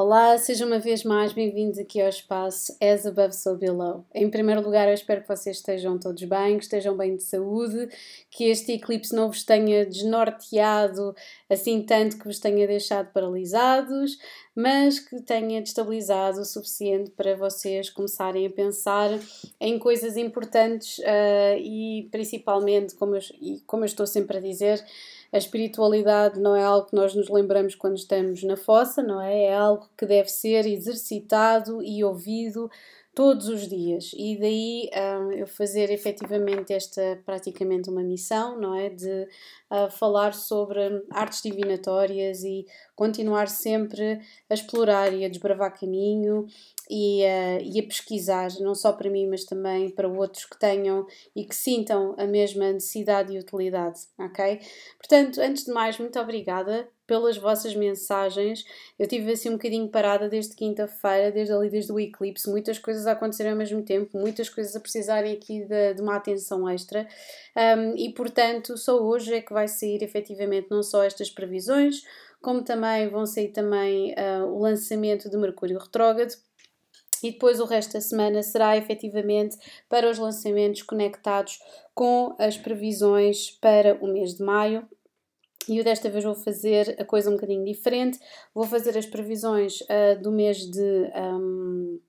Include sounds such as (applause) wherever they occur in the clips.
Olá, sejam uma vez mais bem-vindos aqui ao espaço As Above So Below. Em primeiro lugar, eu espero que vocês estejam todos bem, que estejam bem de saúde, que este eclipse não vos tenha desnorteado assim tanto que vos tenha deixado paralisados, mas que tenha destabilizado o suficiente para vocês começarem a pensar em coisas importantes uh, e principalmente, como eu, e como eu estou sempre a dizer, a espiritualidade não é algo que nós nos lembramos quando estamos na fossa, não é? É algo que deve ser exercitado e ouvido todos os dias. E daí um, eu fazer efetivamente esta praticamente uma missão, não é? De uh, falar sobre artes divinatórias e continuar sempre a explorar e a desbravar caminho e, e a pesquisar, não só para mim, mas também para outros que tenham e que sintam a mesma necessidade e utilidade, ok? Portanto, antes de mais, muito obrigada pelas vossas mensagens. Eu tive assim um bocadinho parada desde quinta-feira, desde ali, desde o eclipse, muitas coisas a acontecerem ao mesmo tempo, muitas coisas a precisarem aqui de, de uma atenção extra. Um, e portanto, só hoje é que vai sair efetivamente não só estas previsões, como também vão sair também uh, o lançamento de Mercúrio Retrógrado e depois o resto da semana será efetivamente para os lançamentos conectados com as previsões para o mês de maio. E eu desta vez vou fazer a coisa um bocadinho diferente. Vou fazer as previsões uh, do mês de. Um,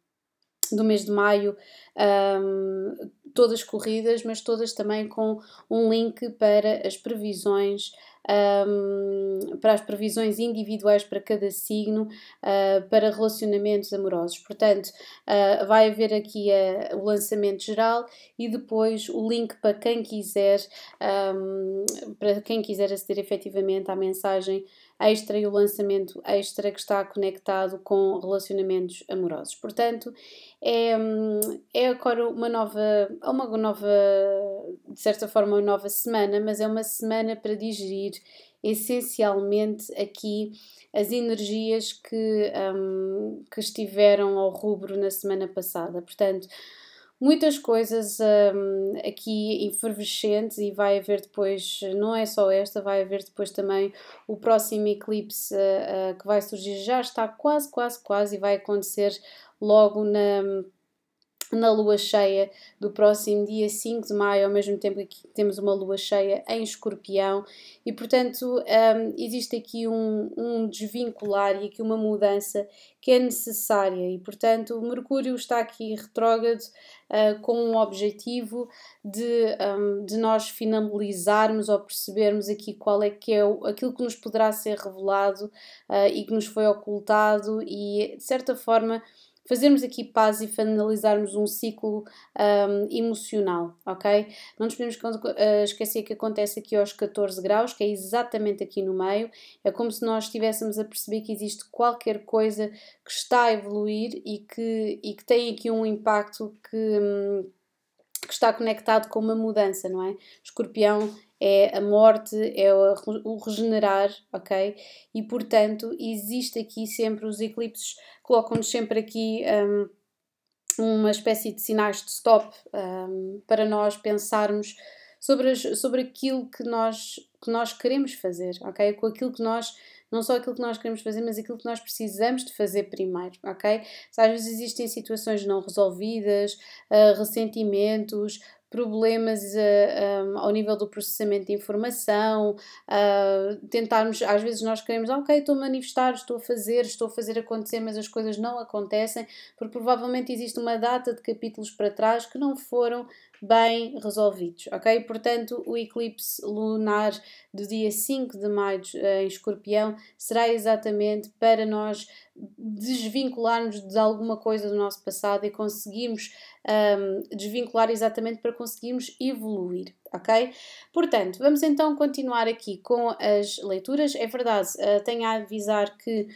do mês de maio, um, todas corridas, mas todas também com um link para as previsões um, para as previsões individuais para cada signo, uh, para relacionamentos amorosos. Portanto, uh, vai haver aqui uh, o lançamento geral e depois o link para quem quiser, um, para quem quiser aceder efetivamente à mensagem extra e o lançamento extra que está conectado com relacionamentos amorosos. Portanto, é, é agora uma nova, uma nova, de certa forma, uma nova semana, mas é uma semana para digerir essencialmente aqui as energias que, um, que estiveram ao rubro na semana passada. Portanto, muitas coisas um, aqui efervescentes e vai haver depois, não é só esta, vai haver depois também o próximo eclipse uh, uh, que vai surgir, já está quase, quase, quase e vai acontecer logo na na lua cheia do próximo dia 5 de maio, ao mesmo tempo que temos uma lua cheia em escorpião, e portanto um, existe aqui um, um desvincular e aqui uma mudança que é necessária, e portanto o Mercúrio está aqui retrógrado uh, com um objetivo de, um, de nós finalizarmos ou percebermos aqui qual é que é o, aquilo que nos poderá ser revelado uh, e que nos foi ocultado, e de certa forma fazermos aqui paz e finalizarmos um ciclo um, emocional, ok? Não nos podemos uh, esquecer que acontece aqui aos 14 graus, que é exatamente aqui no meio, é como se nós estivéssemos a perceber que existe qualquer coisa que está a evoluir e que, e que tem aqui um impacto que. Um, que está conectado com uma mudança, não é? Escorpião é a morte, é o regenerar, ok? E portanto, existe aqui sempre os eclipses, colocam-nos sempre aqui um, uma espécie de sinais de stop um, para nós pensarmos sobre, as, sobre aquilo que nós, que nós queremos fazer, ok? Com aquilo que nós não só aquilo que nós queremos fazer, mas aquilo que nós precisamos de fazer primeiro, ok? Às vezes existem situações não resolvidas, uh, ressentimentos, problemas uh, eh, um, ao nível do processamento de informação, uh, tentarmos, às vezes nós queremos, ok, estou a manifestar, estou a fazer, estou a fazer acontecer, mas as coisas não acontecem, porque provavelmente existe uma data de capítulos para trás que não foram bem resolvidos, ok? Portanto, o eclipse lunar do dia 5 de maio em escorpião será exatamente para nós desvincularmos de alguma coisa do nosso passado e conseguirmos um, desvincular exatamente para conseguirmos evoluir, ok? Portanto, vamos então continuar aqui com as leituras. É verdade, uh, tenho a avisar que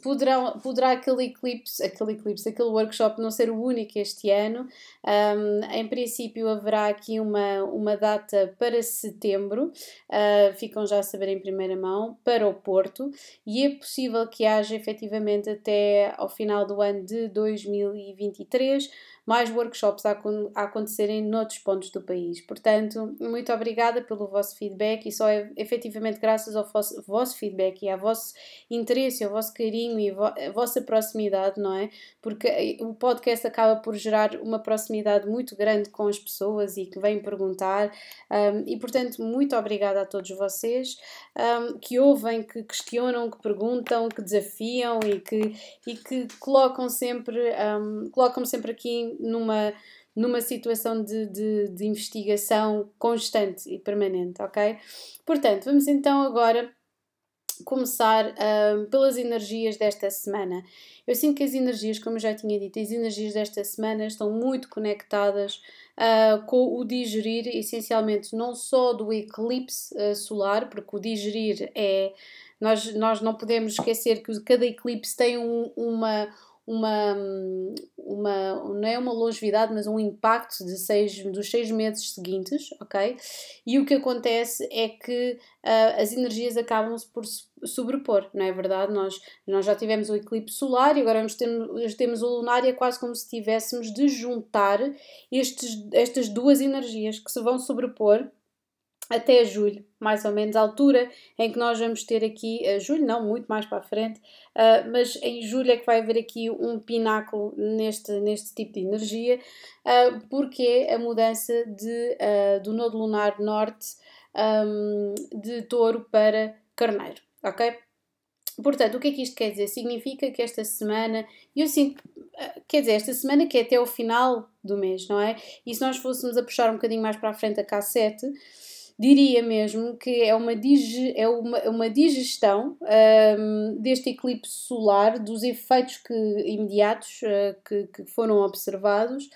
poderá, poderá aquele eclipse, aquele eclipse, aquele workshop não ser o único este ano. Um, em princípio haverá aqui uma, uma data para setembro, uh, ficam já a saber em primeira mão, para o Porto, e é possível que haja efetivamente até ao final do ano de 2023 mais workshops a, a acontecerem noutros pontos do país. Portanto, muito obrigada pelo vosso feedback e só é efetivamente graças ao vosso, vosso feedback e ao vosso interesse, ao vosso carinho e a vossa proximidade, não é? Porque eh, o podcast acaba por gerar uma proximidade muito grande com as pessoas e que vêm perguntar. Um, e portanto, muito obrigada a todos vocês um, que ouvem, que questionam, que perguntam, que desafiam e que, e que colocam sempre, um, colocam sempre aqui numa numa situação de, de, de investigação constante e permanente, ok? Portanto, vamos então agora começar uh, pelas energias desta semana. Eu sinto que as energias, como eu já tinha dito, as energias desta semana estão muito conectadas uh, com o digerir, essencialmente não só do eclipse uh, solar, porque o digerir é. Nós, nós não podemos esquecer que cada eclipse tem um, uma uma, uma, não é uma longevidade, mas um impacto de seis, dos seis meses seguintes, ok? E o que acontece é que uh, as energias acabam-se por sobrepor, não é verdade? Nós, nós já tivemos o eclipse solar e agora vamos temos o lunar e é quase como se tivéssemos de juntar estes, estas duas energias que se vão sobrepor até julho, mais ou menos, a altura em que nós vamos ter aqui, uh, julho não, muito mais para a frente, uh, mas em julho é que vai haver aqui um pináculo neste, neste tipo de energia, uh, porque é a mudança de, do nodo lunar norte um, de touro para carneiro, ok? Portanto, o que é que isto quer dizer? Significa que esta semana, eu sinto, quer dizer, esta semana que é até o final do mês, não é? E se nós fôssemos a puxar um bocadinho mais para a frente a K7, diria mesmo que é uma, dig, é uma, uma digestão um, deste eclipse solar, dos efeitos que, imediatos uh, que, que, foram observados.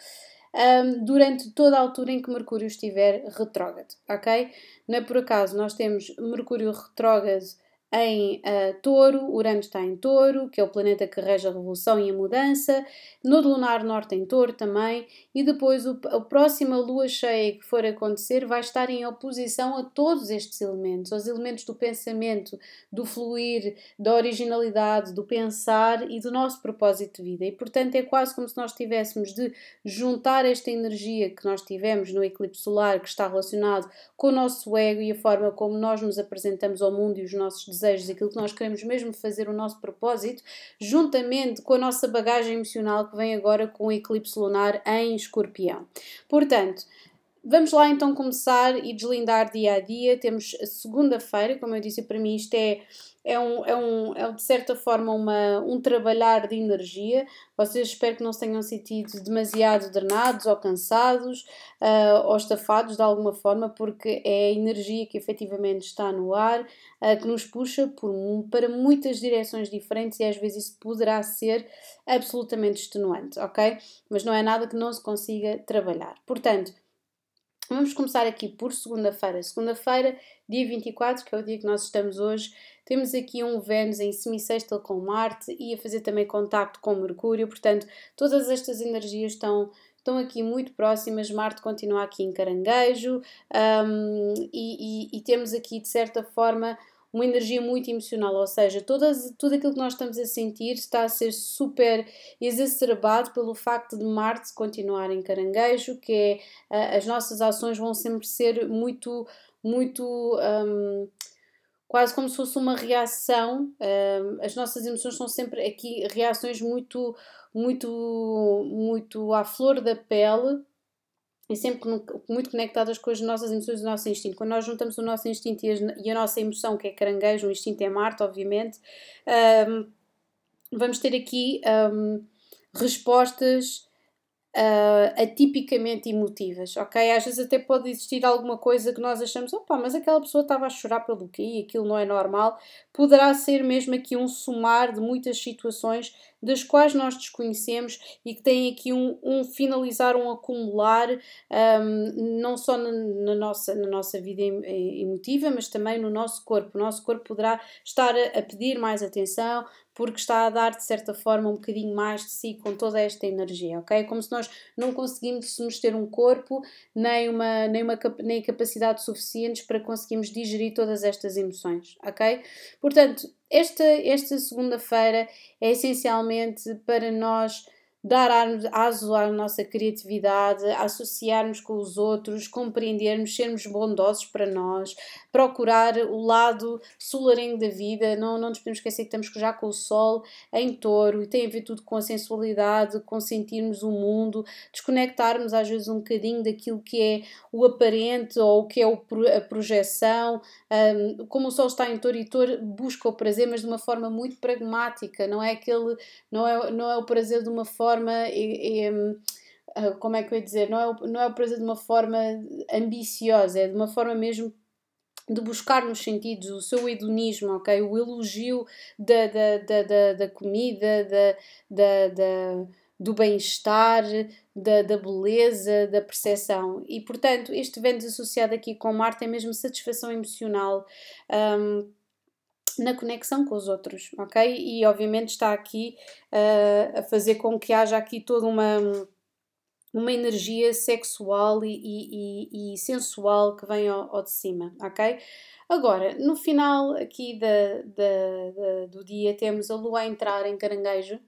Um, durante toda a altura em que Mercúrio estiver retrógrado, ok? Não é por acaso, nós temos Mercúrio retrógrado em uh, Touro, Urano está em Touro, que é o planeta que rege a revolução e a mudança, no lunar norte em Touro também, e depois o, a próxima lua cheia que for acontecer vai estar em oposição a todos estes elementos, aos elementos do pensamento, do fluir, da originalidade, do pensar e do nosso propósito de vida. E portanto é quase como se nós tivéssemos de juntar esta energia que nós tivemos no eclipse solar, que está relacionado com o nosso ego e a forma como nós nos apresentamos ao mundo e os nossos desejos, aquilo que nós queremos mesmo fazer, o nosso propósito, juntamente com a nossa bagagem emocional que vem agora com o eclipse lunar em escorpião. Portanto, Vamos lá então começar e deslindar dia a dia. Temos segunda-feira, como eu disse, para mim isto é é, um, é, um, é de certa forma uma, um trabalhar de energia. Vocês espero que não se tenham sentido demasiado drenados ou cansados uh, ou estafados de alguma forma, porque é a energia que efetivamente está no ar uh, que nos puxa por, para muitas direções diferentes e às vezes isso poderá ser absolutamente extenuante, ok? Mas não é nada que não se consiga trabalhar. Portanto, Vamos começar aqui por segunda-feira. Segunda-feira, dia 24, que é o dia que nós estamos hoje, temos aqui um Vênus em semissextil com Marte e a fazer também contacto com Mercúrio, portanto, todas estas energias estão, estão aqui muito próximas. Marte continua aqui em caranguejo um, e, e, e temos aqui, de certa forma, uma energia muito emocional, ou seja, todas, tudo aquilo que nós estamos a sentir está a ser super exacerbado pelo facto de Marte continuar em caranguejo, que é as nossas ações vão sempre ser muito, muito. Um, quase como se fosse uma reação. Um, as nossas emoções são sempre aqui reações muito, muito, muito à flor da pele e sempre muito conectadas com as nossas emoções e o nosso instinto. Quando nós juntamos o nosso instinto e a, nossa emoção, que é caranguejo, o instinto é Marte, obviamente, um, vamos ter aqui um, respostas uh, atipicamente emotivas, ok? Às vezes até pode existir alguma coisa que nós achamos, opa, mas aquela pessoa estava a chorar pelo quê e aquilo não é normal. Poderá ser mesmo aqui um somar de muitas situações das quais nós desconhecemos e que têm aqui um, um finalizar, um acumular, um, não só na, na, nossa, na nossa vida emotiva, mas também no nosso corpo. O nosso corpo poderá estar a, a pedir mais atenção, porque está a dar de certa forma um bocadinho mais de si com toda esta energia, ok? Como se nós não conseguimos ter um corpo nem uma, nem uma nem capacidade suficientes para conseguirmos digerir todas estas emoções, ok? Portanto, esta, esta segunda-feira é essencialmente para nós dar aso à nossa criatividade, associarmos com os outros, compreendermos, sermos bondosos para nós, procurar o lado solarengo da vida, não, não nos podemos esquecer que estamos já com o Sol em touro e tem a ver tudo com a sensualidade, com sentirmos o mundo, desconectarmos às vezes um bocadinho daquilo que é o aparente ou o que é a projeção. Um, como o Sol está em touro e touro busca o prazer, mas de uma forma muito pragmática, não é aquele, não é, não é o prazer de uma forma. É, é, como é que eu ia dizer? Não é, o, não é o prazer de uma forma ambiciosa, é de uma forma mesmo de buscar nos sentidos o seu hedonismo, ok? O elogio da, da, da, da, da comida, da, da, da do bem-estar, da, da beleza, da percepção. E, portanto, este Vênus associado aqui com Marte é mesmo satisfação emocional um, na conexão com os outros, ok? E, obviamente, está aqui uh, a fazer com que haja aqui toda uma uma energia sexual e, e, e, sensual que vem ao, ao, de cima, ok? Agora, no final aqui da, da, da, do dia temos a lua a entrar em caranguejo,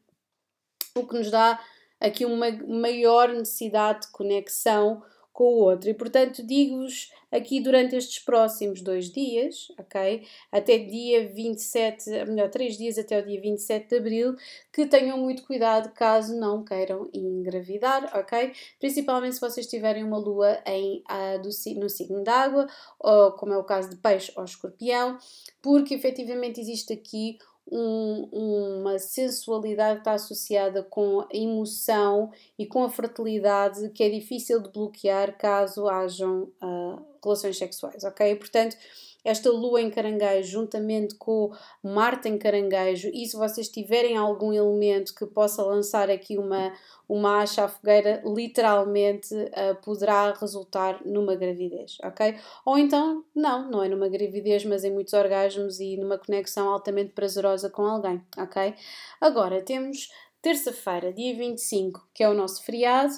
o que nos dá aqui uma maior necessidade de conexão com o outro. E portanto, digo-vos aqui durante estes próximos dois dias, ok? Até dia 27, melhor, três dias até o dia 27 de abril, que tenham muito cuidado caso não queiram engravidar, ok? Principalmente se vocês tiverem uma lua em, uh, do, no signo d'água, ou como é o caso de peixe ou escorpião, porque efetivamente existe aqui um, uma sensualidade que está associada com a emoção e com a fertilidade que é difícil de bloquear caso hajam uh, relações sexuais, ok? Portanto, esta lua em caranguejo, juntamente com Marte em caranguejo, e se vocês tiverem algum elemento que possa lançar aqui uma, uma acha à fogueira, literalmente uh, poderá resultar numa gravidez, ok? Ou então, não, não é numa gravidez, mas em muitos orgasmos e numa conexão altamente prazerosa com alguém, ok? Agora, temos terça-feira, dia 25, que é o nosso feriado,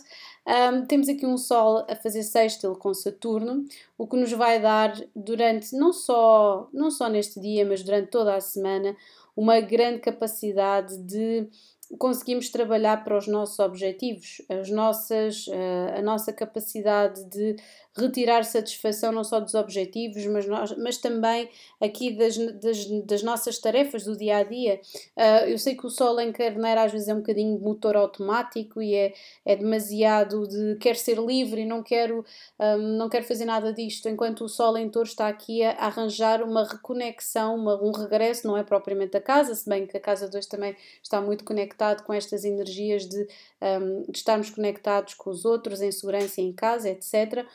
um, temos aqui um Sol a fazer sextil com Saturno, o que nos vai dar durante, não só, não só neste dia, mas durante toda a semana, uma grande capacidade de conseguimos trabalhar para os nossos objetivos, as nossas, uh, a nossa capacidade de retirar satisfação não só dos objetivos, mas, nós, mas também aqui das, das, das, nossas tarefas do dia a dia. Uh, eu sei que o Sol em Carneiro às vezes é um bocadinho de motor automático e é, é demasiado de quer ser livre e não quero, um, não quero fazer nada disto, enquanto o Sol em Touro está aqui a, arranjar uma reconexão, uma, um regresso, não é propriamente a casa, se bem que a casa 2 também está muito conectado com estas energias de, um, de estarmos conectados com os outros, em segurança em casa, etc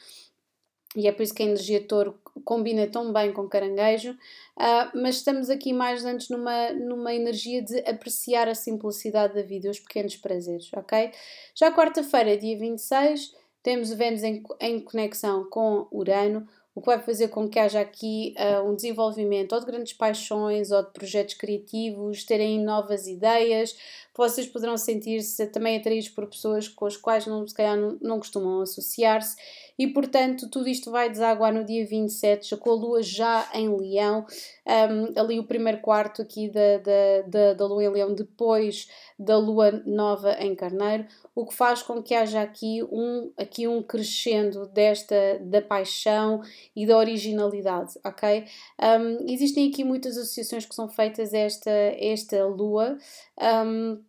e é por isso que a energia touro combina tão bem com caranguejo, uh, mas estamos aqui mais antes numa, numa energia de apreciar a simplicidade da vida, os pequenos prazeres, ok? Já quarta-feira, dia 26, temos o Vênus em, em conexão com Urano, o que vai fazer com que haja aqui uh, um desenvolvimento ou de grandes paixões ou de projetos criativos, terem novas ideias, vocês poderão sentir-se também atraídos por pessoas com as quais não, se calhar não, não costumam associar-se e portanto tudo isto vai desaguar no dia 27, já com a lua já em leão, um, ali o primeiro quarto aqui da, da, da, da lua em leão depois da lua nova em carneiro, o que faz com que haja aqui um, aqui um crescendo desta da paixão e da originalidade, ok? Um, existem aqui muitas associações que são feitas a esta, esta lua. Um,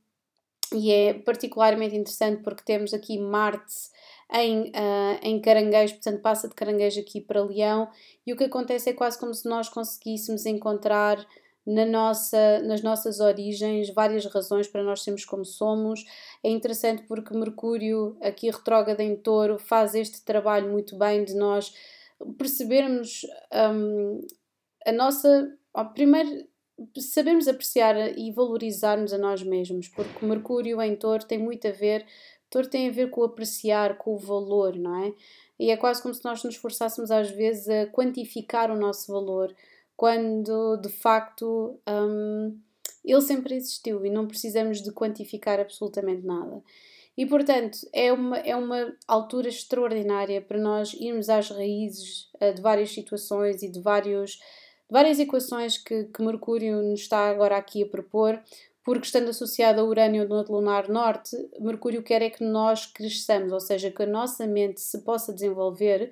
e é particularmente interessante porque temos aqui Marte em, uh, em caranguejo, portanto passa de caranguejo aqui para leão, e o que acontece é quase como se nós conseguíssemos encontrar na nossa, nas nossas origens várias razões para nós sermos como somos. É interessante porque Mercúrio, aqui retrógrado em touro, faz este trabalho muito bem de nós percebermos um, a nossa. Primeiro, sabermos apreciar e valorizarmos a nós mesmos, porque Mercúrio em Touro tem muito a ver, Touro tem a ver com o apreciar, com o valor, não é? E é quase como se nós nos esforçássemos às vezes a quantificar o nosso valor, quando de facto um, ele sempre existiu e não precisamos de quantificar absolutamente nada. E portanto é uma, é uma altura extraordinária para nós irmos às raízes uh, de várias situações e de vários várias equações que, que Mercúrio nos está agora aqui a propor, porque estando associado a Urânio no lunar norte, Mercúrio quer é que nós cresçamos, ou seja, que a nossa mente se possa desenvolver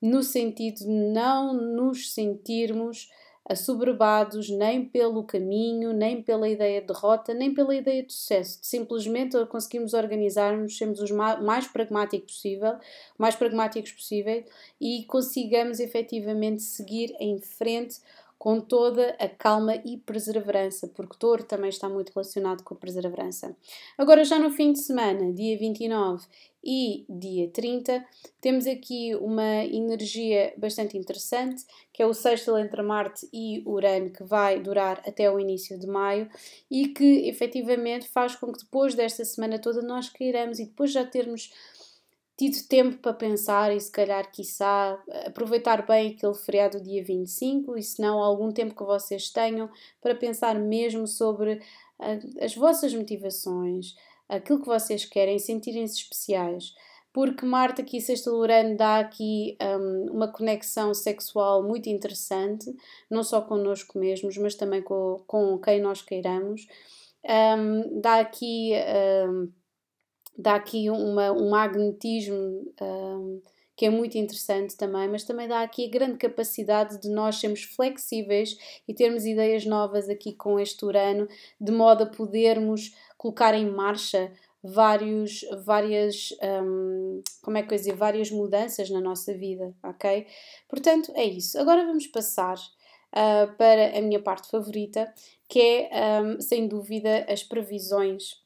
no sentido de não nos sentirmos assoberbados nem pelo caminho, nem pela ideia de derrota, nem pela ideia de sucesso. Simplesmente conseguimos organizar-nos, sermos os mais pragmáticos possível, mais pragmáticos possível e consigamos efetivamente seguir em frente com toda a calma e perseverança, porque touro também está muito relacionado com a perseverança. Agora, já no fim de semana, dia 29 e dia 30, temos aqui uma energia bastante interessante, que é o sexto entre Marte e Urano, que vai durar até o início de maio e que efetivamente faz com que depois desta semana toda nós queiramos e depois já termos tido tempo para pensar e se calhar, quiçá, aproveitar bem aquele feriado do dia 25 e se não, algum tempo que vocês tenham para pensar mesmo sobre uh, as vossas motivações, aquilo que vocês querem, sentirem-se especiais. Porque Marte aqui, Sexta Urano, dá aqui um, uma conexão sexual muito interessante, não só connosco mesmos, mas também com, com quem nós queiramos. Um, dá aqui um, dá aqui uma, um magnetismo um, que é muito interessante também, mas também dá aqui a grande capacidade de nós sermos flexíveis e termos ideias novas aqui com este Urano, de modo a podermos colocar em marcha vários, várias, um, como é que eu dizer, várias mudanças na nossa vida, ok? Portanto, é isso. Agora vamos passar uh, para a minha parte favorita, que é, um, sem dúvida, as previsões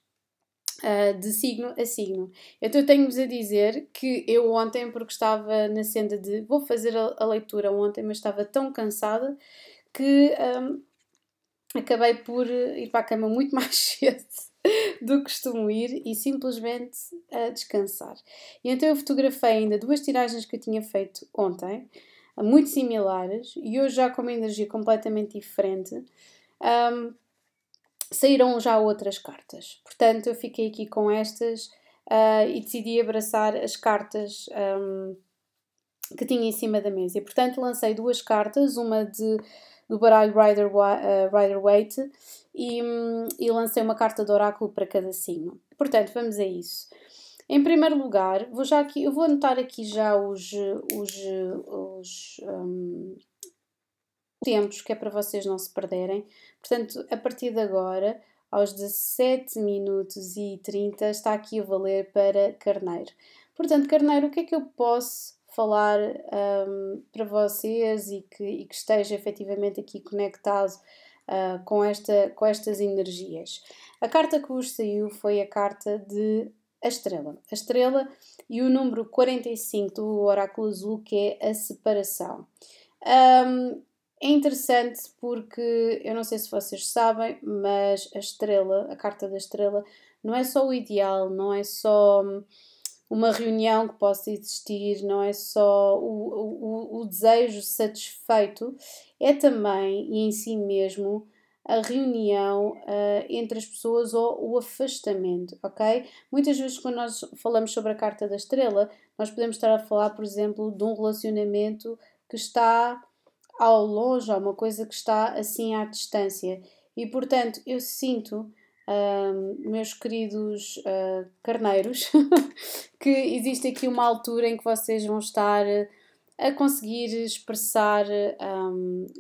Uh, de signo a signo. Então eu tenho-vos a dizer que eu ontem, porque estava na senda de vou fazer a, a leitura ontem, mas estava tão cansada que um, acabei por ir para a cama muito (laughs) mais cedo do que costumo ir e simplesmente a descansar. E então eu fotografei ainda duas tiragens que eu tinha feito ontem, muito similares, e hoje já com uma energia completamente diferente. Um, saíram já outras cartas. Portanto, eu fiquei aqui com estas uh, e decidi abraçar as cartas um, que tinha em cima da mesa. E, portanto, lancei duas cartas, uma de, do baralho Rider, uh, Rider Waite e, um, e lancei uma carta de oráculo para cada signo. Portanto, vamos a isso. Em primeiro lugar, vou já aqui, eu vou anotar aqui já os, os, os um, tempos, que é para vocês não se perderem. Portanto, a partir de agora, aos 17 minutos e 30, está aqui o valer para Carneiro. Portanto, Carneiro, o que é que eu posso falar um, para vocês e que, e que, esteja efetivamente aqui conectado uh, com, esta, com estas energias? A carta que vos saiu foi a carta de a estrela. A estrela e o número 45 do oráculo azul, que é a separação. Um, é interessante porque eu não sei se vocês sabem, mas a estrela, a carta da estrela, não é só o ideal, não é só uma reunião que possa existir, não é só o, o, o desejo satisfeito, é também e em si mesmo a reunião uh, entre as pessoas ou o afastamento, ok? Muitas vezes, quando nós falamos sobre a carta da estrela, nós podemos estar a falar, por exemplo, de um relacionamento que está ao longe, há uma coisa que está assim à distância. E portanto, eu sinto, uh, meus queridos uh, carneiros, (laughs) que existe aqui uma altura em que vocês vão estar a conseguir expressar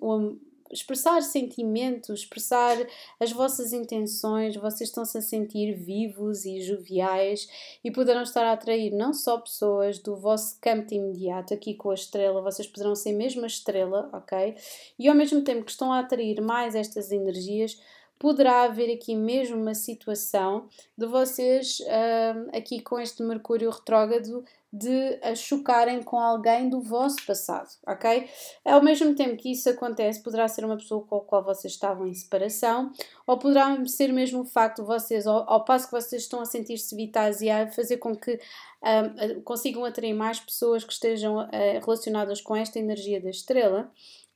um, expressar sentimentos, expressar as vossas intenções, vocês estão-se a sentir vivos e joviais e poderão estar a atrair não só pessoas do vosso campo imediato, aqui com a estrela, vocês poderão ser mesmo a estrela, ok? E ao mesmo tempo que estão a atrair mais estas energias, poderá haver aqui mesmo uma situação de vocês, uh, aqui com este Mercúrio retrógrado, de a chocarem com alguém do vosso passado, ok? Ao mesmo tempo que isso acontece, poderá ser uma pessoa com a qual vocês estavam em separação, ou poderá ser mesmo o facto de vocês, ao, ao passo que vocês estão a sentir-se vitais e a fazer com que um, consigam atrair mais pessoas que estejam uh, relacionadas com esta energia da estrela,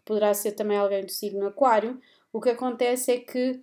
poderá ser também alguém do signo Aquário, o que acontece é que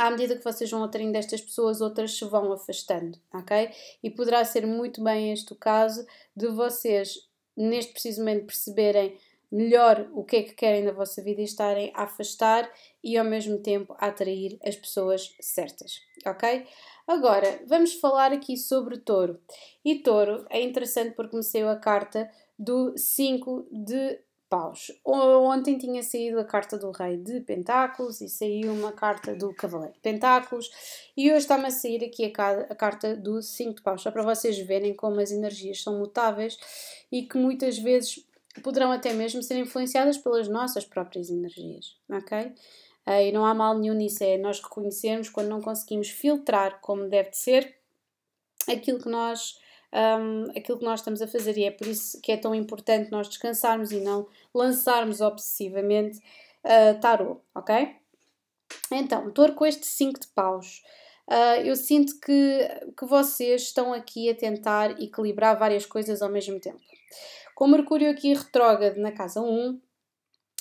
à medida que vocês vão atraindo estas pessoas, outras se vão afastando, ok? E poderá ser muito bem este o caso de vocês, neste preciso momento, perceberem melhor o que é que querem da vossa vida e estarem a afastar e ao mesmo tempo a atrair as pessoas certas, ok? Agora, vamos falar aqui sobre touro. E touro é interessante porque me a carta do 5 de paus. Ontem tinha saído a carta do Rei de Pentáculos e saiu uma carta do Cavaleiro de Pentáculos e hoje está-me a sair aqui a, carta do 5 de paus, só para vocês verem como as energias são mutáveis e que muitas vezes poderão até mesmo ser influenciadas pelas nossas próprias energias, ok? Uh, e não há mal nenhum nisso, é nós reconhecermos quando não conseguimos filtrar como deve de ser aquilo que nós um, aquilo que nós estamos a fazer e é por isso que é tão importante nós descansarmos e não lançarmos obsessivamente uh, tarot, ok? Então, touro com este 5 de paus. Uh, eu sinto que, que vocês estão aqui a tentar equilibrar várias coisas ao mesmo tempo. Com Mercúrio aqui retrógrado na casa 1,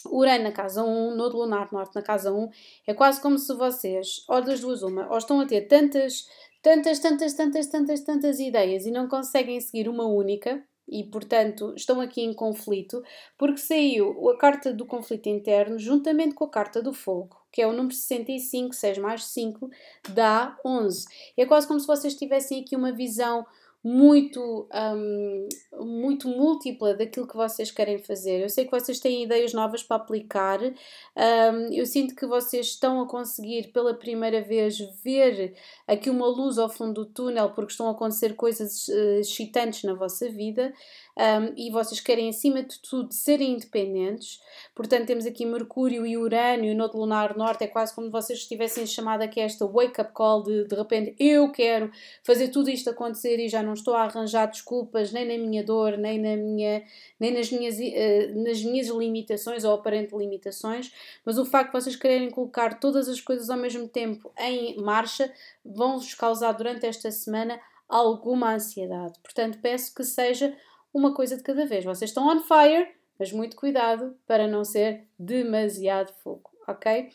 Urano na casa 1, Nodo Lunar Norte na casa 1, é quase como se vocês, ou das duas uma, ou estão a ter tantas tantas, tantas, tantas, tantas, tantas ideias e não conseguem seguir uma única e, portanto, estão aqui em conflito, porque saiu a carta do conflito interno juntamente com a carta do fogo, que é o número 65, 6 mais 5, dá 11. É quase como se vocês tivessem aqui uma visão muito, um, muito múltipla daquilo que vocês querem fazer. Eu sei que vocês têm ideias novas para aplicar, um, eu sinto que vocês estão a conseguir pela primeira vez ver aqui uma luz ao fundo do túnel porque estão a acontecer coisas uh, excitantes na vossa vida um, e vocês querem, acima de tudo, serem independentes. Portanto, temos aqui Mercúrio e Urano e o Nodo Lunar Norte. É quase como vocês estivessem chamado aqui esta wake-up call de de repente eu quero fazer tudo isto acontecer e já não estou a arranjar desculpas nem na minha dor, nem, na minha, nem nas, minhas, uh, nas minhas limitações ou aparentes limitações. Mas o facto de vocês quererem colocar todas as coisas ao mesmo tempo em marcha vão-vos causar durante esta semana alguma ansiedade. Portanto, peço que seja uma coisa de cada vez. Vocês estão on fire, mas muito cuidado para não ser demasiado fogo, ok?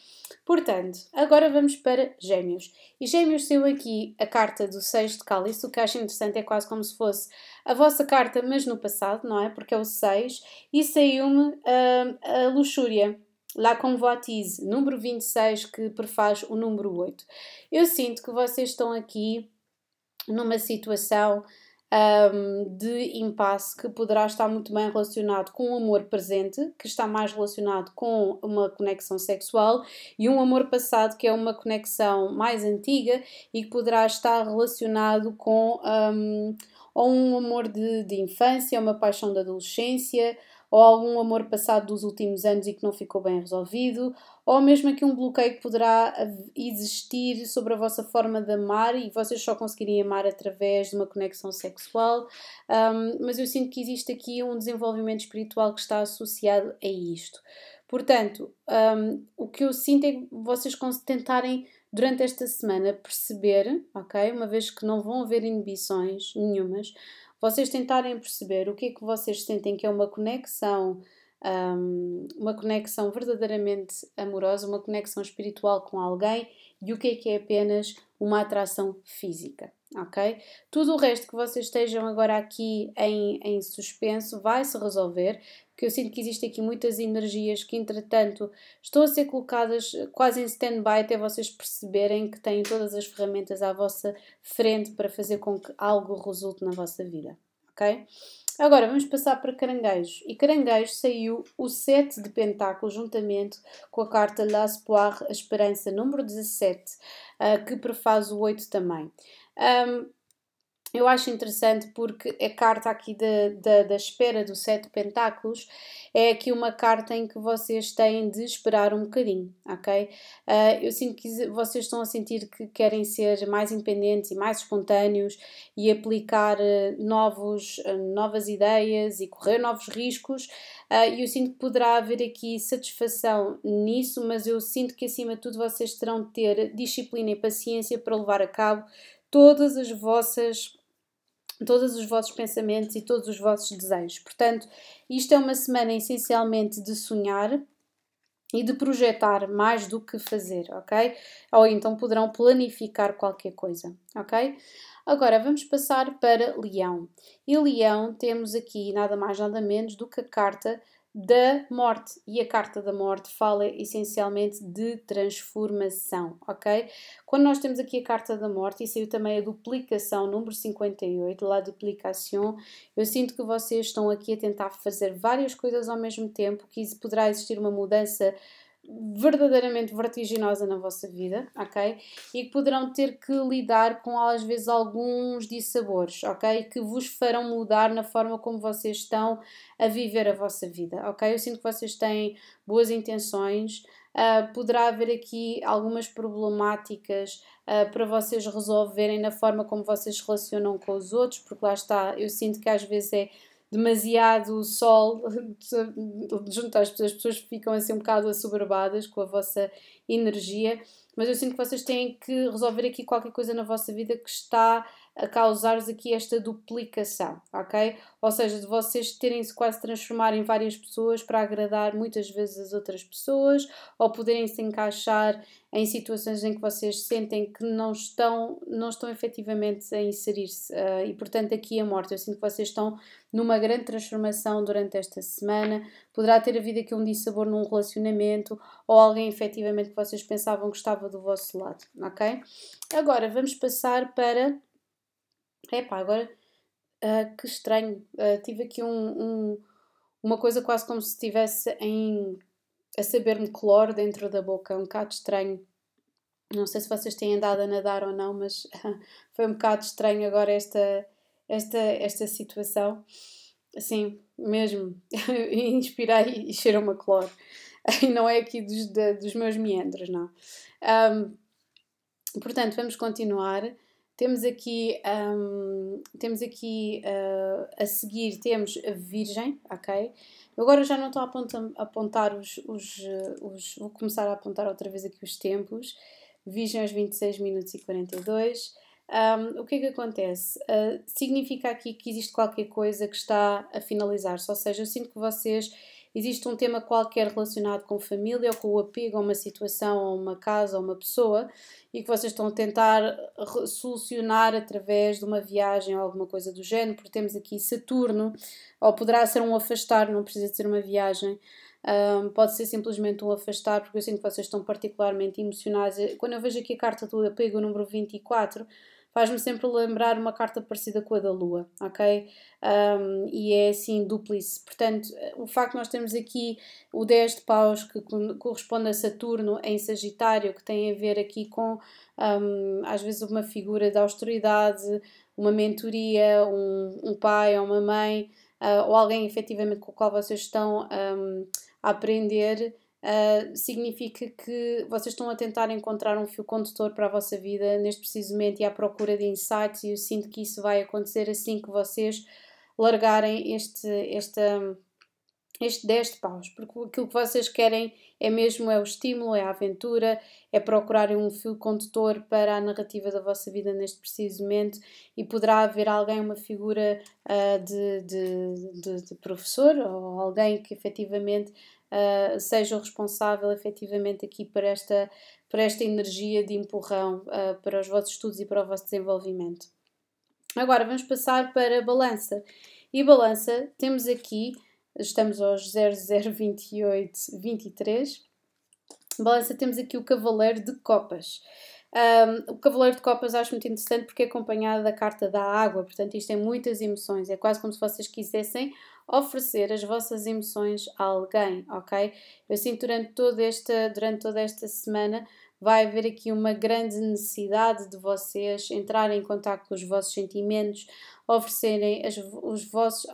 Portanto, agora vamos para Gêmeos. E Gêmeos saiu aqui a carta do 6 de cálice, o que acho interessante é quase como se fosse a vossa carta, mas no passado, não é? Porque é o 6, e saiu-me uh, a luxúria. La Convoitise, número 26, que prefaz o número 8. Eu sinto que vocês estão aqui numa situação um, de impasse que poderá estar muito bem relacionado com o amor presente, que está mais relacionado com uma conexão sexual, e um amor passado, que é uma conexão mais antiga e que poderá estar relacionado com um, ou um amor de, de infância, uma paixão da adolescência, ou algum amor passado dos últimos anos e que não ficou bem resolvido, ou mesmo aqui um bloqueio que poderá existir sobre a vossa forma de amar e vocês só conseguirem amar através de uma conexão sexual. Um, mas eu sinto que existe aqui um desenvolvimento espiritual que está associado a isto. Portanto, um, o que eu sinto é que vocês tentarem durante esta semana perceber, ok? Uma vez que não vão haver inibições nenhumas, vocês tentarem perceber o que é que vocês sentem que é uma conexão, um, uma conexão verdadeiramente amorosa, uma conexão espiritual com alguém e o que é que é apenas uma atração física, ok? Tudo o resto que vocês estejam agora aqui em, em suspenso vai se resolver, que eu sinto que existem aqui muitas energias que, entretanto, estão a ser colocadas quase em stand-by até vocês perceberem que têm todas as ferramentas à vossa frente para fazer com que algo resulte na vossa vida, ok? Agora vamos passar para caranguejos. E caranguejo saiu o 7 de pentáculos juntamente com a carta L'Espoir, a esperança número 17, uh, ah, que prefaz o 8 também. Um, eu acho interessante porque a carta aqui da, da, da espera do Sete Pentáculos é aqui uma carta em que vocês têm de esperar um bocadinho, ok? Uh, eu sinto que vocês estão a sentir que querem ser mais independentes e mais espontâneos e aplicar uh, novos, uh, novas ideias e correr novos riscos. E eu sinto que poderá haver aqui satisfação nisso, mas eu sinto que acima de tudo vocês terão de ter disciplina e paciência para levar a cabo todas as vossas todos os vossos pensamentos e todos os vossos desejos. Portanto, isto é uma semana essencialmente de sonhar e de projetar mais do que fazer, ok? Ou então poderão planificar qualquer coisa, ok? Agora vamos passar para Leão. E Leão temos aqui nada mais nada menos do que a carta da morte. E a carta da morte fala essencialmente de transformação, ok? Quando nós temos aqui a carta da morte, e saiu também a duplicação, número 58, lá duplicação, eu sinto que vocês estão aqui a tentar fazer várias coisas ao mesmo tempo, que poderá existir uma mudança verdadeiramente vertiginosa na vossa vida, ok? E que poderão ter que lidar com às vezes alguns dissabores, ok? Que vos farão mudar na forma como vocês estão a viver a vossa vida, ok? Eu sinto que vocês têm boas intenções, uh, poderá haver aqui algumas problemáticas uh, para vocês resolverem na forma como vocês se relacionam com os outros, porque lá está, eu sinto que às vezes é demasiado sol (laughs) junto às pessoas, as pessoas ficam assim um bocado assoberbadas com a vossa energia, mas eu sinto que vocês têm que resolver aqui qualquer coisa na vossa vida que está a causar-vos aqui esta duplicação, ok? Ou seja, de vocês terem-se quase transformar em várias pessoas para agradar muitas vezes as outras pessoas, ou poderem se encaixar em situações em que vocês sentem que não estão, não estão efetivamente a inserir-se. Uh, e portanto, aqui a morte, eu sinto que vocês estão numa grande transformação durante esta semana. Poderá ter havido aqui um dissabor num relacionamento, ou alguém efetivamente que vocês pensavam que estava do vosso lado, ok? Agora vamos passar para Epá, agora uh, que estranho. Uh, tive aqui um, um, uma coisa quase como se estivesse em, a saber-me cloro dentro da boca, um bocado estranho. Não sei se vocês têm andado a nadar ou não, mas (laughs) foi um bocado estranho agora esta, esta, esta situação. Assim, mesmo, (laughs) inspirei e cheirou-me a cloro. E (laughs) não é aqui dos, de, dos meus meandros, não. Um, portanto, vamos continuar. Temos aqui, um, temos aqui uh, a seguir, temos a Virgem, ok? Agora já não estou a apontar, a apontar os, os, os, Vou começar a apontar outra vez aqui os tempos. Virgem aos 26 minutos e 42. Um, o que é que acontece? Uh, significa aqui que existe qualquer coisa que está a finalizar-se, ou seja, eu sinto que vocês existe um tema qualquer relacionado com família ou com o apego a uma situação, a uma casa, a uma pessoa e que vocês estão a tentar solucionar através de uma viagem ou alguma coisa do género, porque temos aqui Saturno, ou poderá ser um afastar, não precisa ser uma viagem. Um, pode ser simplesmente um afastar, porque eu sinto que vocês estão particularmente emocionados. Quando eu vejo aqui a carta do apego, número 24, faz-me sempre lembrar uma carta parecida com a da Lua, ok? Um, e é assim duplice. Portanto, o facto de nós termos aqui o 10 de paus que corresponde a Saturno em Sagitário, que tem a ver aqui com um, às vezes uma figura de austeridade, uma mentoria, um, um pai ou uma mãe, uh, ou alguém efetivamente com o qual vocês estão um, a aprender uh, significa que vocês estão a tentar encontrar um fio condutor para a vossa vida neste preciso momento e à procura de insights, e eu sinto que isso vai acontecer assim que vocês largarem este, esta, este 10 de paus, porque aquilo que vocês querem é mesmo é o estímulo, é a aventura, é procurarem um fio condutor para a narrativa da vossa vida neste preciso momento e poderá haver alguém, uma figura uh, de, de, de, de, professor ou alguém que efetivamente uh, seja o responsável efetivamente aqui para esta, para esta energia de empurrão uh, para os vossos estudos e para o vosso desenvolvimento. Agora vamos passar para a balança. E balança, temos aqui, estamos aos 0028, 23. Balança, temos aqui o Cavaleiro de Copas. Um, o Cavaleiro de Copas acho muito interessante porque é acompanhado da carta da água, portanto, isto tem muitas emoções. É quase como se vocês quisessem oferecer as vossas emoções a alguém, ok? Eu sinto durante toda esta, durante toda esta semana vai haver aqui uma grande necessidade de vocês entrarem em contato com os vossos sentimentos, oferecerem as, os vossos,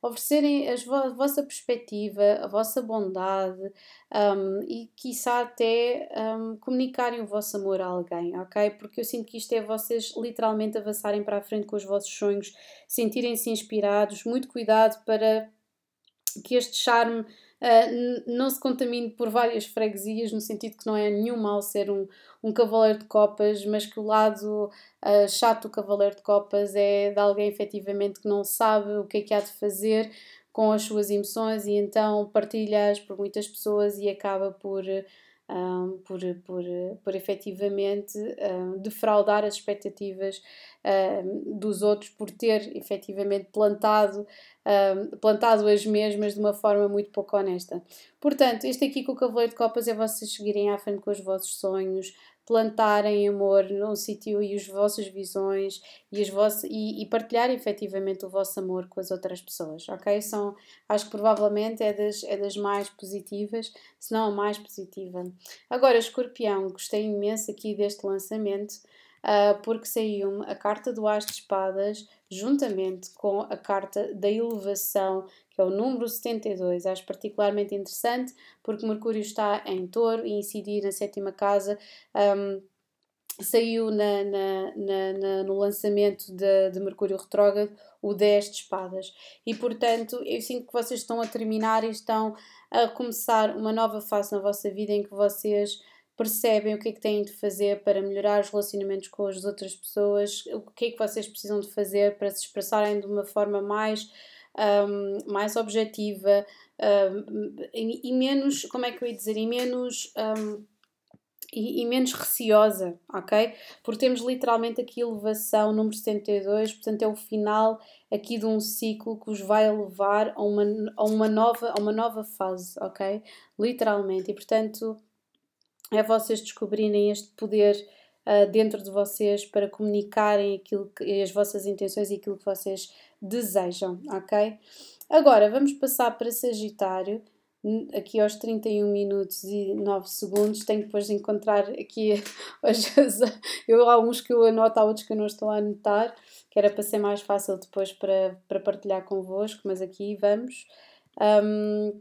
oferecerem as, a vossa perspectiva, a vossa bondade um, e, quiçá, até um, comunicarem o vosso amor a alguém, ok? Porque eu sinto que isto é vocês literalmente avançarem para a frente com os vossos sonhos, sentirem-se inspirados, muito cuidado para que este charme uh, não se contamine por várias freguesias, no sentido que não é nenhum mal ser um, um cavaleiro de copas, mas que o lado uh, chato do cavaleiro de copas é de alguém efetivamente que não sabe o que é que há de fazer com as suas emoções e então partilha-as por muitas pessoas e acaba por um, por, por, por efetivamente um, defraudar as expectativas um, dos outros, por ter efetivamente plantado, plantado as mesmas de uma forma muito pouco honesta. Portanto, este aqui com o Cavaleiro de Copas é vocês seguirem à frente com os vossos sonhos, plantarem amor num sítio e as vossas visões e, as vossas, e, e partilhar efetivamente o vosso amor com as outras pessoas, ok? São, acho que provavelmente é das, é das mais positivas, se não a mais positiva. Agora, escorpião, gostei imenso aqui deste lançamento, uh, porque saiu-me a carta do As de Espadas juntamente com a carta da elevação que é o número 72. Acho particularmente interessante porque Mercúrio está em touro e incidir na sétima casa. Um, saiu na, na, na, no lançamento de, de, Mercúrio Retrógrado o 10 de espadas. E portanto, eu sinto que vocês estão a terminar e estão a começar uma nova fase na vossa vida em que vocês percebem o que é que têm de fazer para melhorar os relacionamentos com as outras pessoas, o que é que vocês precisam de fazer para se expressarem de uma forma mais um, mais objetiva um, e, e, menos, como é que eu ia dizer, e menos. Um, e, e, menos receosa, ok? Porque temos literalmente aqui elevação número 72, portanto é o final aqui de um ciclo que os vai levar a uma, a uma, nova, a uma nova fase, ok? Literalmente, e portanto é vocês descobrirem este poder uh, dentro de vocês para comunicarem aquilo que, as vossas intenções e aquilo que vocês desejam, ok? Agora vamos passar para Sagitário, aqui aos 31 minutos e 9 segundos. Tenho depois de encontrar aqui (laughs) eu, há uns que eu anoto, há outros que eu não estou a anotar, que era para ser mais fácil depois para, para partilhar convosco, mas aqui vamos. Um,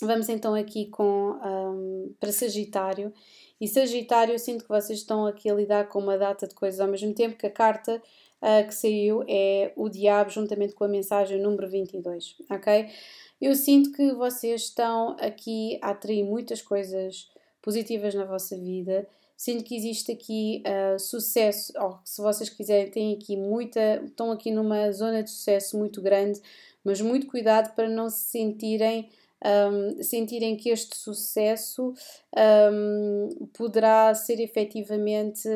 vamos então aqui com um, para Sagitário. E Sagitário, eu sinto que vocês estão aqui a lidar com uma data de coisas ao mesmo tempo que a carta uh, que saiu é o Diabo, juntamente com a mensagem número 22, ok? Eu sinto que vocês estão aqui a atrair muitas coisas positivas na vossa vida. Sinto que existe aqui uh, sucesso, ou se vocês quiserem, têm aqui muita, estão aqui numa zona de sucesso muito grande, mas muito cuidado para não se sentirem um, sentirem que este sucesso um, poderá ser efetivamente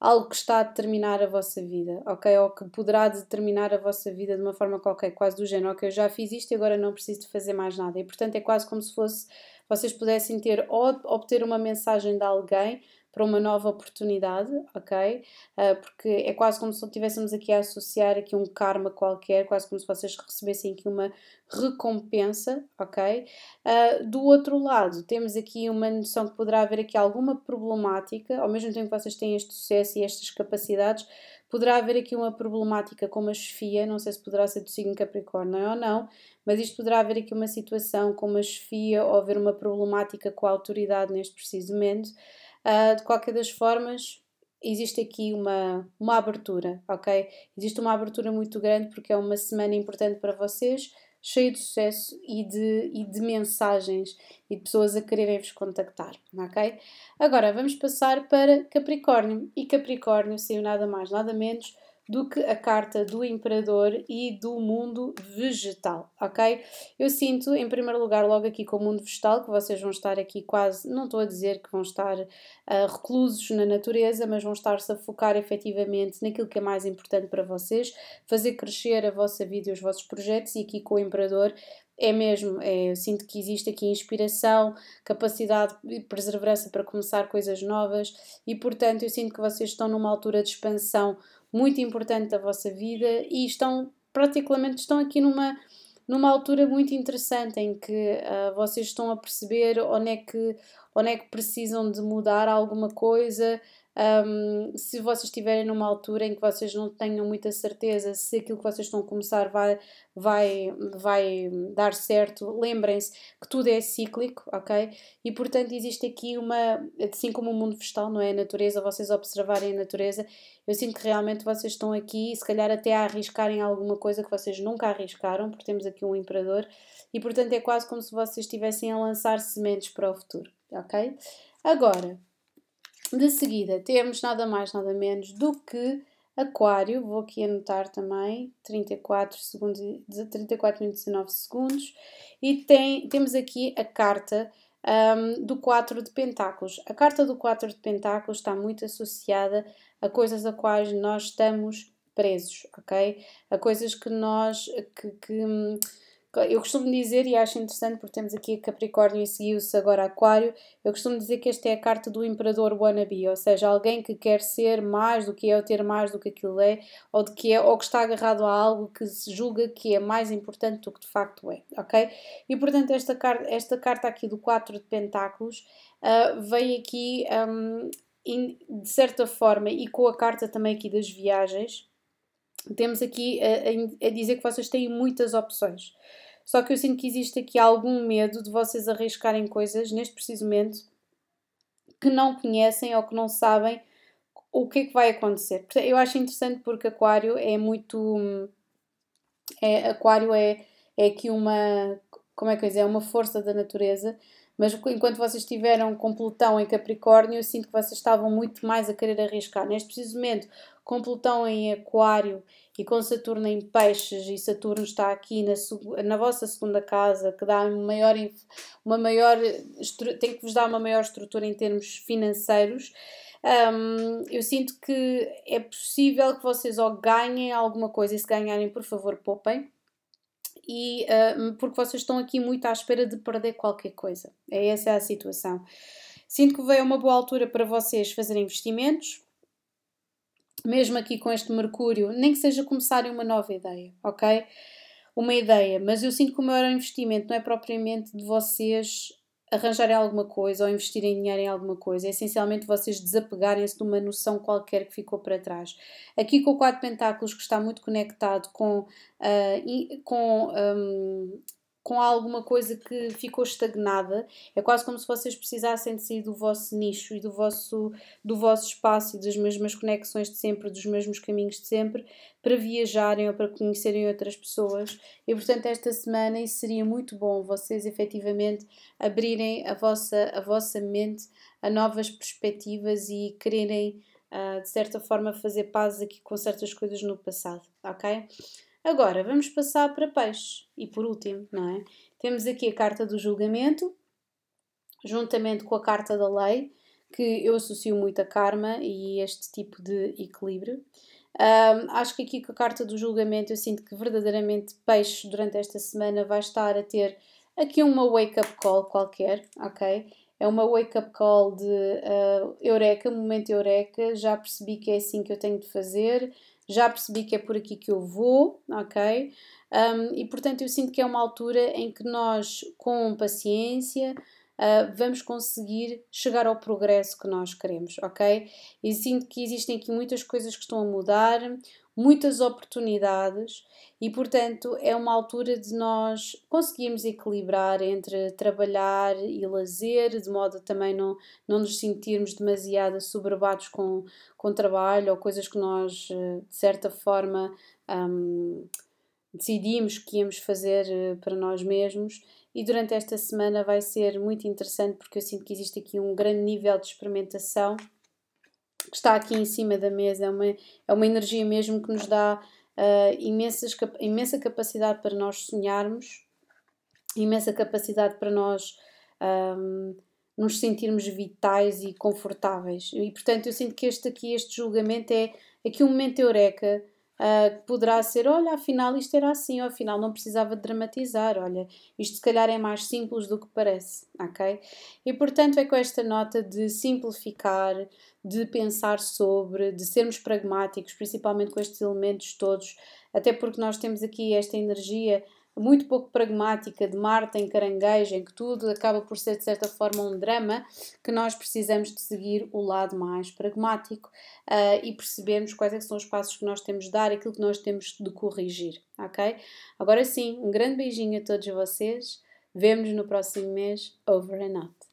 algo que está a determinar a vossa vida, ok? Ou que poderá determinar a vossa vida de uma forma qualquer, quase do género, ok, eu já fiz isto e agora não preciso de fazer mais nada. E portanto é quase como se fosse vocês pudessem ter ou obter uma mensagem de alguém para uma nova oportunidade, ok? Uh, porque é quase como se estivéssemos aqui a associar aqui um karma qualquer, quase como se vocês recebessem aqui uma recompensa, ok? Uh, do outro lado, temos aqui uma noção que poderá haver aqui alguma problemática, ao mesmo tempo que vocês têm este sucesso e estas capacidades, poderá haver aqui uma problemática com uma chefia, não sei se poderá ser do signo Capricórnio ou não, mas isto poderá haver aqui uma situação com uma chefia ou haver uma problemática com a autoridade neste preciso momento. Uh, de qualquer das formas, existe aqui uma, uma abertura, ok? Existe uma abertura muito grande porque é uma semana importante para vocês, cheia de sucesso e de, e de mensagens e de pessoas a quererem vos contactar, ok? Agora vamos passar para Capricórnio e Capricórnio saiu nada mais, nada menos do que a carta do imperador e do mundo vegetal, ok? Eu sinto, em primeiro lugar, logo aqui com o mundo vegetal, que vocês vão estar aqui quase, não estou a dizer que vão estar uh, reclusos na natureza, mas vão estar-se a focar efetivamente naquilo que é mais importante para vocês, fazer crescer a vossa vida e os vossos projetos, e aqui com o imperador é mesmo, é, eu sinto que existe aqui inspiração, capacidade e perseverança para começar coisas novas e, portanto, eu sinto que vocês estão numa altura de expansão muito importante da vossa vida e estão, particularmente, estão aqui numa, numa altura muito interessante em que uh, vocês estão a perceber onde é, que, onde é que precisam de mudar alguma coisa, um, se vocês estiverem numa altura em que vocês não tenham muita certeza se aquilo que vocês estão a começar vai, vai, vai dar certo, lembrem-se que tudo é cíclico, ok? E portanto existe aqui uma, assim como o mundo vegetal, não é? A natureza, vocês observarem a natureza, eu sinto que realmente vocês estão aqui, se calhar até a arriscarem alguma coisa que vocês nunca arriscaram, porque temos aqui um imperador, e portanto é quase como se vocês estivessem a lançar sementes para o futuro, ok? Agora, de seguida, temos nada mais, nada menos do que Aquário, vou aqui anotar também, 34, segundos, 34 minutos e 19 segundos, e tem, temos aqui a carta um, do 4 de Pentáculos. A carta do 4 de Pentáculos está muito associada a coisas a quais nós estamos presos, ok? A coisas que nós. que, que hum, eu costumo dizer, e acho interessante porque temos aqui Capricórnio e seguiu-se agora Aquário, eu costumo dizer que esta é a carta do Imperador Wannabe, ou seja, alguém que quer ser mais do que é ou ter mais do que aquilo é, ou, de que, é, ou que está agarrado a algo que se julga que é mais importante do que de facto é, ok? E portanto, esta carta, esta carta aqui do 4 de Pentáculos uh, veio aqui, um, in, de certa forma, e com a carta também aqui das viagens, temos aqui a, a dizer que vocês têm muitas opções. Só que eu sinto que existe aqui algum medo de vocês arriscarem coisas neste preciso momento que não conhecem ou que não sabem o que é que vai acontecer. Eu acho interessante porque Aquário é muito. É, aquário é, é aqui uma. Como é que eu dizer? É uma força da natureza mas enquanto vocês estiveram com Plutão em Capricórnio, eu sinto que vocês estavam muito mais a querer arriscar. Neste preciso momento, com Plutão em Aquário e com Saturno em Peixes, e Saturno está aqui na, na vossa segunda casa, que dá uma maior, uma maior tem que vos dar uma maior estrutura em termos financeiros. Um, eu sinto que é possível que vocês ou ganhem alguma coisa e se ganharem, por favor, poupem e uh, porque vocês estão aqui muito à espera de perder qualquer coisa. É essa é a situação. Sinto que veio uma boa altura para vocês fazerem investimentos, mesmo aqui com este Mercúrio, nem que seja começarem uma nova ideia, ok? Uma ideia, mas eu sinto que o maior investimento não é propriamente de vocês arranjarem alguma coisa ou investirem dinheiro em alguma coisa, é essencialmente vocês desapegarem-se de uma noção qualquer que ficou para trás. Aqui com o quadro Pentáculos, que está muito conectado com, uh, com um, com alguma coisa que ficou estagnada. É quase como se vocês precisassem de sair do vosso nicho e do vosso, do vosso espaço e das mesmas conexões de sempre, dos mesmos caminhos de sempre, para viajarem ou para conhecerem outras pessoas. E portanto, esta semana isso seria muito bom vocês efetivamente abrirem a vossa, a vossa mente a novas perspectivas e quererem. Uh, de certa forma, fazer paz aqui com certas coisas no passado, ok? Agora, vamos passar para peixe. E por último, não é? Temos aqui a carta do julgamento, juntamente com a carta da lei, que eu associo muito a karma e este tipo de equilíbrio. Um, acho que aqui com a carta do julgamento eu sinto que verdadeiramente peixe durante esta semana vai estar a ter aqui uma wake-up call qualquer, ok? É uma wake-up call de uh, eureka, momento eureka, já percebi que é assim que eu tenho de fazer, já percebi que é por aqui que eu vou, ok? Um, e portanto eu sinto que é uma altura em que nós, com paciência, uh, vamos conseguir chegar ao progresso que nós queremos, ok? E sinto que existem aqui muitas coisas que estão a mudar, muitas oportunidades e, portanto, é uma altura de nós conseguirmos equilibrar entre trabalhar e lazer, de modo a também não, não nos sentirmos demasiado assoberbados com, com trabalho ou coisas que nós, eh, de certa forma, um, decidimos que íamos fazer eh, para nós mesmos. E durante esta semana vai ser muito interessante porque eu sinto que existe aqui um grande nível de experimentação que está aqui em cima da mesa. É uma, é uma energia mesmo que nos dá uh, imensas, imensa capacidade para nós sonharmos, imensa capacidade para nós um, nos sentirmos vitais e confortáveis. E portanto eu sinto que este aqui, este julgamento é aqui um momento eureka Uh, poderá ser, olha, afinal isto era assim, ou afinal não precisava dramatizar, olha, isto se calhar é mais simples do que parece, ok? E portanto é com esta nota de simplificar, de pensar sobre, de sermos pragmáticos, principalmente com estes elementos todos, até porque nós temos aqui esta energia muito pouco pragmática de Marta em caranguejo, em que tudo acaba por ser de certa forma um drama, que nós precisamos de seguir o lado mais pragmático uh, e percebermos quais é são os passos que nós temos de dar aquilo que nós temos de corrigir, ok? Agora sim, um grande beijinho a todos vocês, vemos no próximo mês, over and out.